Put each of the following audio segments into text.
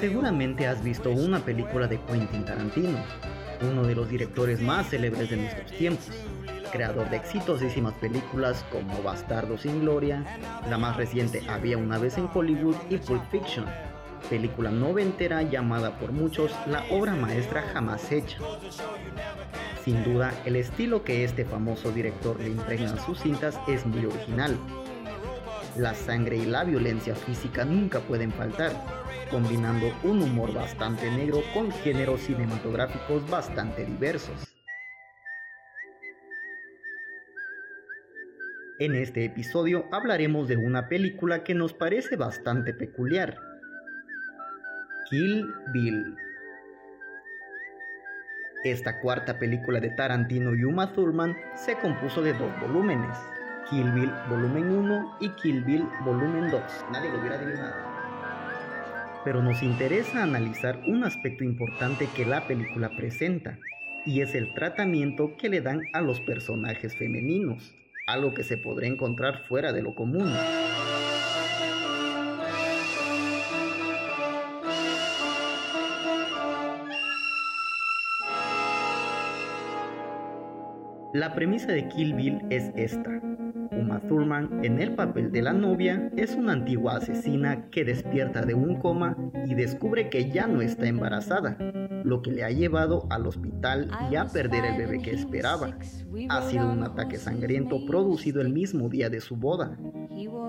Seguramente has visto una película de Quentin Tarantino, uno de los directores más célebres de nuestros tiempos, creador de exitosísimas películas como Bastardo sin Gloria, la más reciente Había una vez en Hollywood y Pulp Fiction, película noventera llamada por muchos la obra maestra jamás hecha. Sin duda, el estilo que este famoso director le impregna a sus cintas es muy original. La sangre y la violencia física nunca pueden faltar, combinando un humor bastante negro con géneros cinematográficos bastante diversos. En este episodio hablaremos de una película que nos parece bastante peculiar. Kill Bill. Esta cuarta película de Tarantino y Uma Thurman se compuso de dos volúmenes, Kill Bill Volumen 1 y Kill Bill Volumen 2. Nadie lo hubiera adivinado pero nos interesa analizar un aspecto importante que la película presenta, y es el tratamiento que le dan a los personajes femeninos, algo que se podrá encontrar fuera de lo común. La premisa de Kill Bill es esta. Uma Thurman, en el papel de la novia, es una antigua asesina que despierta de un coma y descubre que ya no está embarazada, lo que le ha llevado al hospital y a perder el bebé que esperaba. Ha sido un ataque sangriento producido el mismo día de su boda.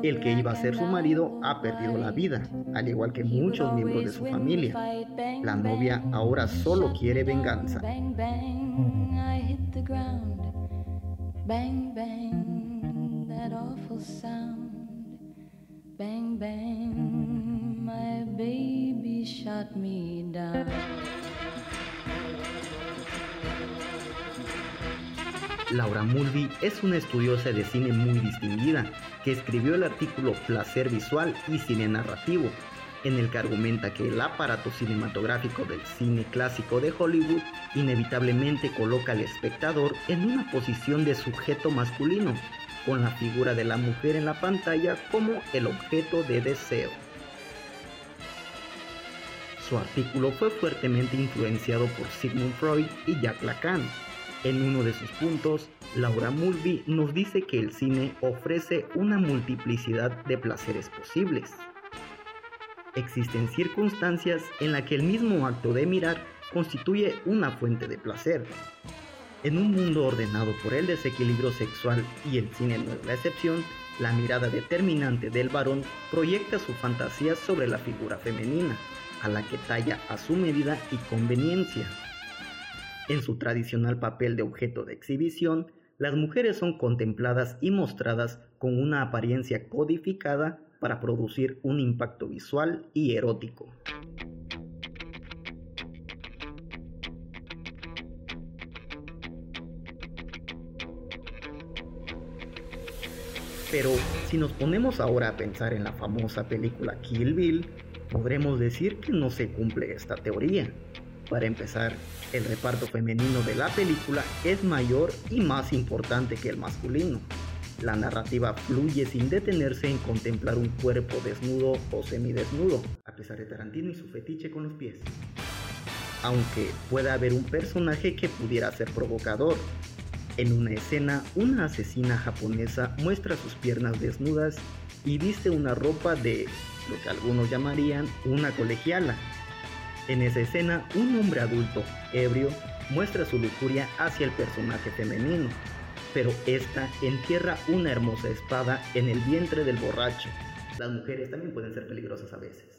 El que iba a ser su marido ha perdido la vida, al igual que muchos miembros de su familia. La novia ahora solo quiere venganza. Bang, bang. Laura Mulvey es una estudiosa de cine muy distinguida que escribió el artículo Placer Visual y Cine Narrativo, en el que argumenta que el aparato cinematográfico del cine clásico de Hollywood inevitablemente coloca al espectador en una posición de sujeto masculino con la figura de la mujer en la pantalla como el objeto de deseo. Su artículo fue fuertemente influenciado por Sigmund Freud y Jacques Lacan. En uno de sus puntos, Laura Mulvey nos dice que el cine ofrece una multiplicidad de placeres posibles. Existen circunstancias en las que el mismo acto de mirar constituye una fuente de placer, en un mundo ordenado por el desequilibrio sexual y el cine no es la excepción, la mirada determinante del varón proyecta su fantasía sobre la figura femenina, a la que talla a su medida y conveniencia. En su tradicional papel de objeto de exhibición, las mujeres son contempladas y mostradas con una apariencia codificada para producir un impacto visual y erótico. Pero si nos ponemos ahora a pensar en la famosa película Kill Bill, podremos decir que no se cumple esta teoría. Para empezar, el reparto femenino de la película es mayor y más importante que el masculino. La narrativa fluye sin detenerse en contemplar un cuerpo desnudo o semidesnudo, a pesar de Tarantino y su fetiche con los pies. Aunque pueda haber un personaje que pudiera ser provocador, en una escena, una asesina japonesa muestra sus piernas desnudas y viste una ropa de lo que algunos llamarían una colegiala. En esa escena, un hombre adulto, ebrio, muestra su lujuria hacia el personaje femenino, pero esta entierra una hermosa espada en el vientre del borracho. Las mujeres también pueden ser peligrosas a veces.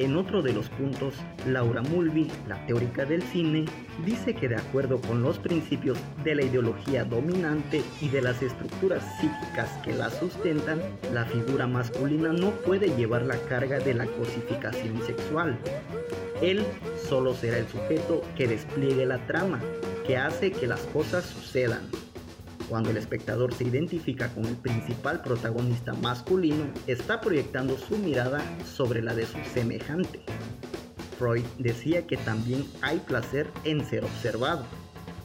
En otro de los puntos, Laura Mulvey, la teórica del cine, dice que de acuerdo con los principios de la ideología dominante y de las estructuras psíquicas que la sustentan, la figura masculina no puede llevar la carga de la cosificación sexual. Él solo será el sujeto que despliegue la trama, que hace que las cosas sucedan. Cuando el espectador se identifica con el principal protagonista masculino, está proyectando su mirada sobre la de su semejante. Freud decía que también hay placer en ser observado.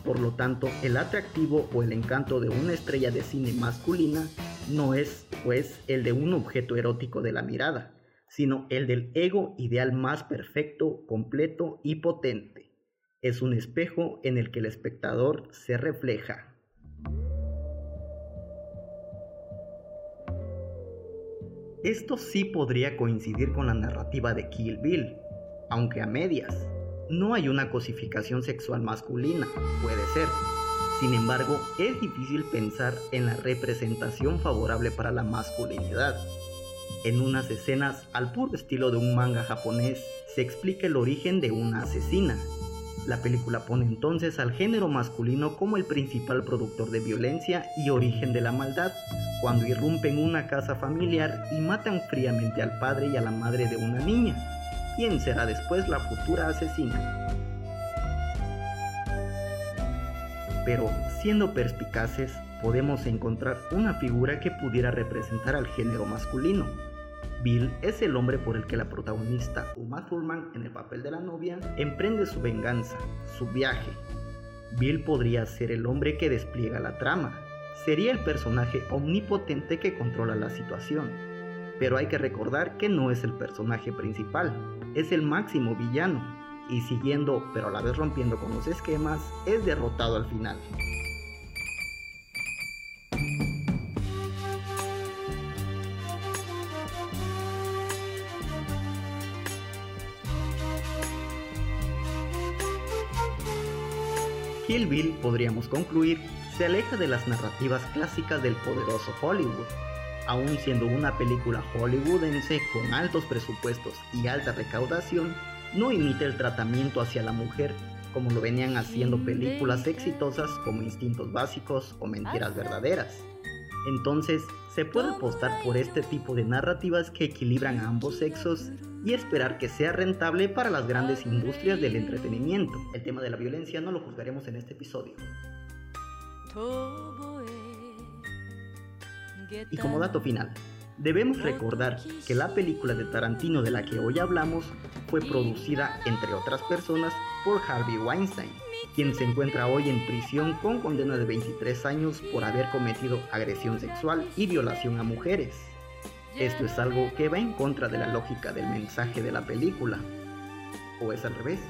Por lo tanto, el atractivo o el encanto de una estrella de cine masculina no es, pues, el de un objeto erótico de la mirada, sino el del ego ideal más perfecto, completo y potente. Es un espejo en el que el espectador se refleja. Esto sí podría coincidir con la narrativa de Kill Bill, aunque a medias. No hay una cosificación sexual masculina, puede ser. Sin embargo, es difícil pensar en la representación favorable para la masculinidad. En unas escenas, al puro estilo de un manga japonés, se explica el origen de una asesina. La película pone entonces al género masculino como el principal productor de violencia y origen de la maldad, cuando irrumpen una casa familiar y matan fríamente al padre y a la madre de una niña, quien será después la futura asesina. Pero siendo perspicaces, podemos encontrar una figura que pudiera representar al género masculino. Bill es el hombre por el que la protagonista Uma Thurman, en el papel de la novia, emprende su venganza, su viaje. Bill podría ser el hombre que despliega la trama, sería el personaje omnipotente que controla la situación. Pero hay que recordar que no es el personaje principal, es el máximo villano, y siguiendo pero a la vez rompiendo con los esquemas, es derrotado al final. Kill Bill, podríamos concluir, se aleja de las narrativas clásicas del poderoso Hollywood. Aún siendo una película hollywoodense con altos presupuestos y alta recaudación, no imita el tratamiento hacia la mujer como lo venían haciendo películas exitosas como Instintos Básicos o Mentiras Verdaderas. Entonces, se puede apostar por este tipo de narrativas que equilibran a ambos sexos y esperar que sea rentable para las grandes industrias del entretenimiento. El tema de la violencia no lo juzgaremos en este episodio. Y como dato final, debemos recordar que la película de Tarantino de la que hoy hablamos fue producida, entre otras personas, por Harvey Weinstein, quien se encuentra hoy en prisión con condena de 23 años por haber cometido agresión sexual y violación a mujeres. Esto es algo que va en contra de la lógica del mensaje de la película. ¿O es al revés?